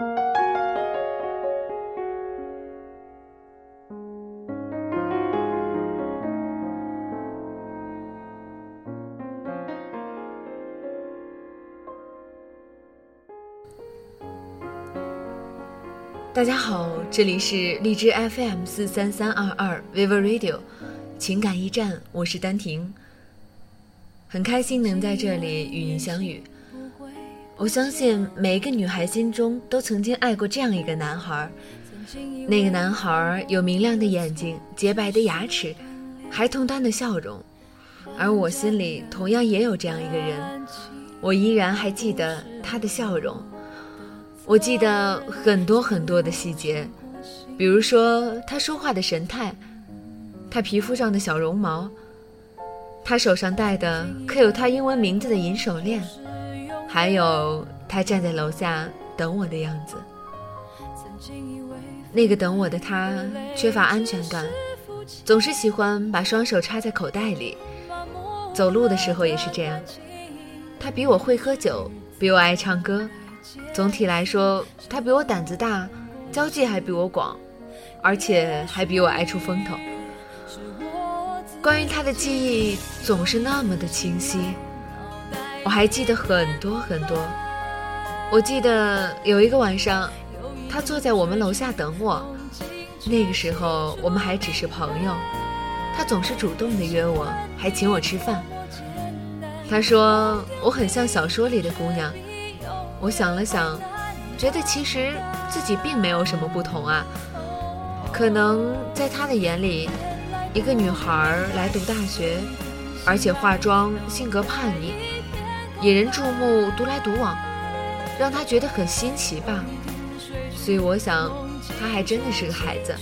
大家好，这里是荔枝 FM 四三三二二 Vivo Radio 情感驿站，我是丹婷。很开心能在这里与您相遇。我相信每一个女孩心中都曾经爱过这样一个男孩，那个男孩有明亮的眼睛、洁白的牙齿、孩童般的笑容，而我心里同样也有这样一个人，我依然还记得他的笑容。我记得很多很多的细节，比如说他说话的神态，他皮肤上的小绒毛，他手上戴的刻有他英文名字的银手链，还有他站在楼下等我的样子。那个等我的他缺乏安全感，总是喜欢把双手插在口袋里，走路的时候也是这样。他比我会喝酒，比我爱唱歌。总体来说，他比我胆子大，交际还比我广，而且还比我爱出风头。关于他的记忆总是那么的清晰，我还记得很多很多。我记得有一个晚上，他坐在我们楼下等我，那个时候我们还只是朋友，他总是主动的约我，还请我吃饭。他说我很像小说里的姑娘。我想了想，觉得其实自己并没有什么不同啊。可能在他的眼里，一个女孩来读大学，而且化妆、性格叛逆、引人注目、独来独往，让他觉得很新奇吧。所以我想，他还真的是个孩子，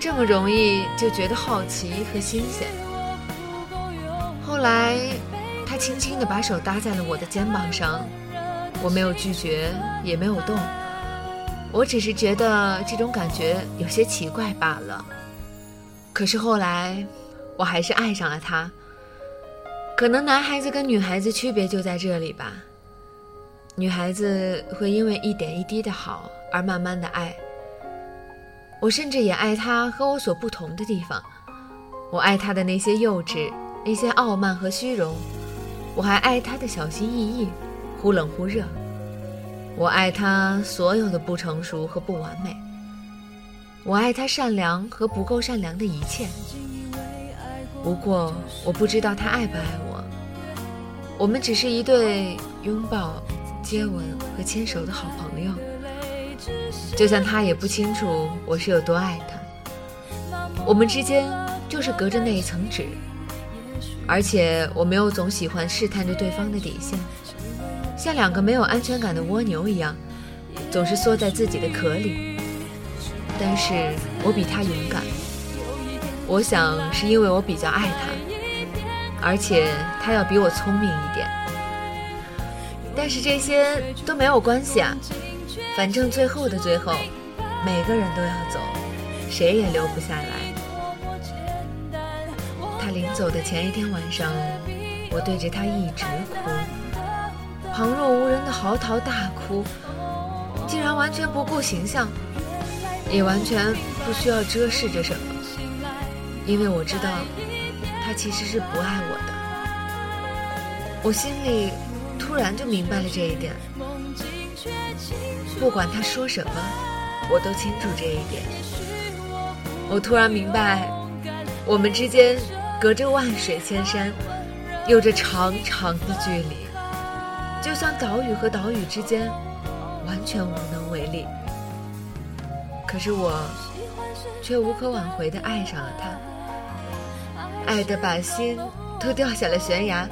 这么容易就觉得好奇和新鲜。后来，他轻轻地把手搭在了我的肩膀上。我没有拒绝，也没有动，我只是觉得这种感觉有些奇怪罢了。可是后来，我还是爱上了他。可能男孩子跟女孩子区别就在这里吧。女孩子会因为一点一滴的好而慢慢的爱。我甚至也爱他和我所不同的地方。我爱他的那些幼稚，那些傲慢和虚荣。我还爱他的小心翼翼。忽冷忽热，我爱他所有的不成熟和不完美，我爱他善良和不够善良的一切。不过我不知道他爱不爱我，我们只是一对拥抱、接吻和牵手的好朋友，就像他也不清楚我是有多爱他。我们之间就是隔着那一层纸，而且我没有总喜欢试探着对方的底线。像两个没有安全感的蜗牛一样，总是缩在自己的壳里。但是我比他勇敢，我想是因为我比较爱他，而且他要比我聪明一点。但是这些都没有关系啊，反正最后的最后，每个人都要走，谁也留不下来。他临走的前一天晚上，我对着他一直哭。旁若无人的嚎啕大哭，竟然完全不顾形象，也完全不需要遮饰着什么，因为我知道他其实是不爱我的。我心里突然就明白了这一点。不管他说什么，我都清楚这一点。我突然明白，我们之间隔着万水千山，有着长长的距离。就像岛屿和岛屿之间，完全无能为力。可是我却无可挽回的爱上了他，爱的把心都掉下了悬崖，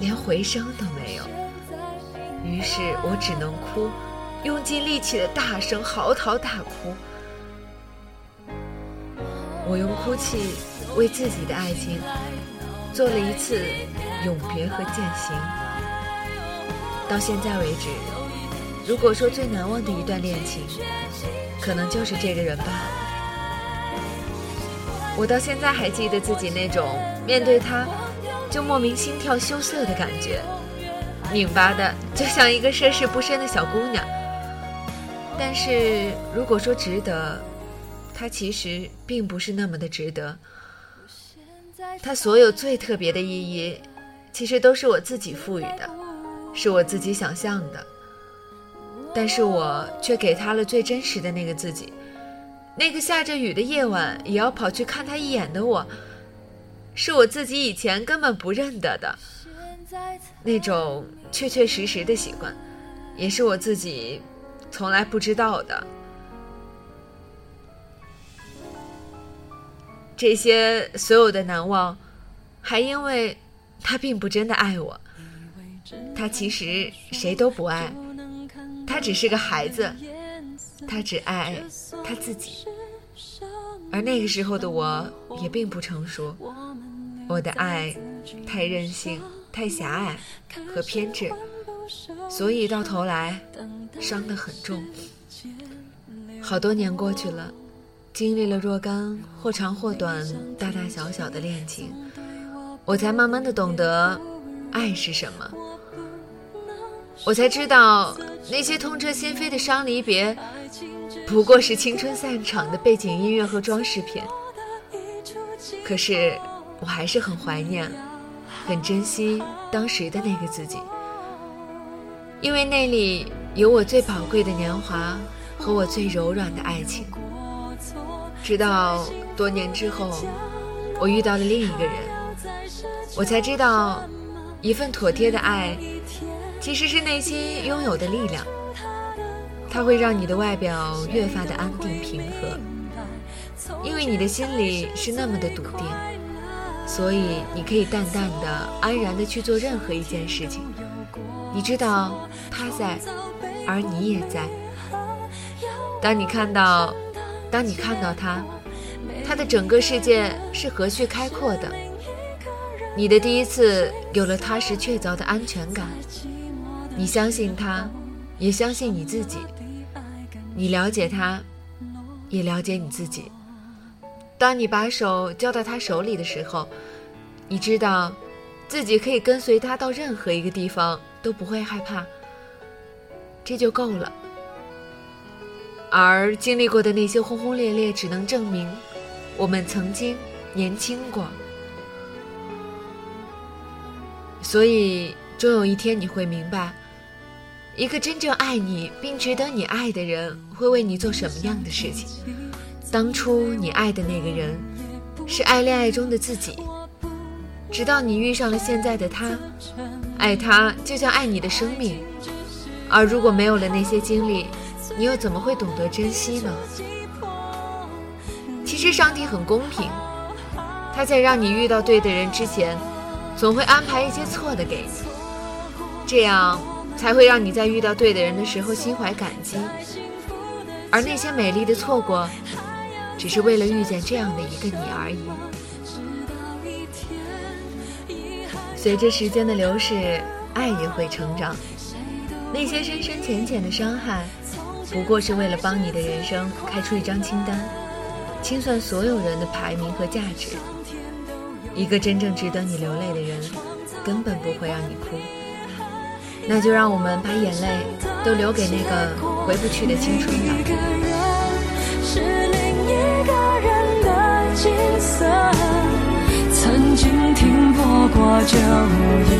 连回声都没有。于是我只能哭，用尽力气的大声嚎啕大哭。我用哭泣为自己的爱情做了一次永别和践行。到现在为止，如果说最难忘的一段恋情，可能就是这个人罢了。我到现在还记得自己那种面对他就莫名心跳羞涩的感觉，拧巴的就像一个涉世不深的小姑娘。但是如果说值得，它其实并不是那么的值得。它所有最特别的意义，其实都是我自己赋予的，是我自己想象的。但是我却给他了最真实的那个自己，那个下着雨的夜晚也要跑去看他一眼的我，是我自己以前根本不认得的，那种确确实实的喜欢，也是我自己从来不知道的。这些所有的难忘，还因为他并不真的爱我，他其实谁都不爱。他只是个孩子，他只爱他自己。而那个时候的我也并不成熟，我的爱太任性、太狭隘和偏执，所以到头来伤得很重。好多年过去了，经历了若干或长或短、大大小小的恋情，我才慢慢的懂得爱是什么。我才知道，那些痛彻心扉的伤离别，不过是青春散场的背景音乐和装饰品。可是，我还是很怀念，很珍惜当时的那个自己，因为那里有我最宝贵的年华和我最柔软的爱情。直到多年之后，我遇到了另一个人，我才知道，一份妥帖的爱。其实是内心拥有的力量，它会让你的外表越发的安定平和，因为你的心里是那么的笃定，所以你可以淡淡的、安然的去做任何一件事情。你知道他在，而你也在。当你看到，当你看到他，他的整个世界是何须开阔的。你的第一次有了踏实确凿的安全感。你相信他，也相信你自己。你了解他，也了解你自己。当你把手交到他手里的时候，你知道，自己可以跟随他到任何一个地方都不会害怕。这就够了。而经历过的那些轰轰烈烈，只能证明，我们曾经年轻过。所以，终有一天你会明白。一个真正爱你并值得你爱的人会为你做什么样的事情？当初你爱的那个人，是爱恋爱中的自己，直到你遇上了现在的他，爱他就像爱你的生命。而如果没有了那些经历，你又怎么会懂得珍惜呢？其实上帝很公平，他在让你遇到对的人之前，总会安排一些错的给你，这样。才会让你在遇到对的人的时候心怀感激，而那些美丽的错过，只是为了遇见这样的一个你而已。随着时间的流逝，爱也会成长。那些深深浅浅的伤害，不过是为了帮你的人生开出一张清单，清算所有人的排名和价值。一个真正值得你流泪的人，根本不会让你哭。那就让我们把眼泪都留给那个回不去的青春吧。经听过过就已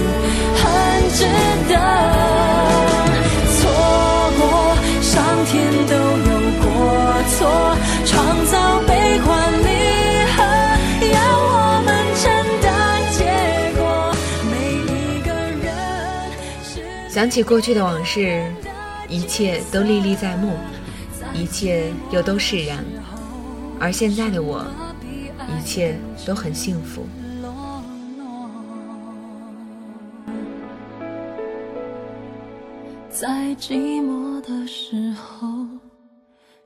很值得，想起过去的往事一切都历历在目一切又都释然。而现在的我一切都很幸福。在寂寞的时候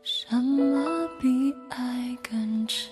什么比爱更痴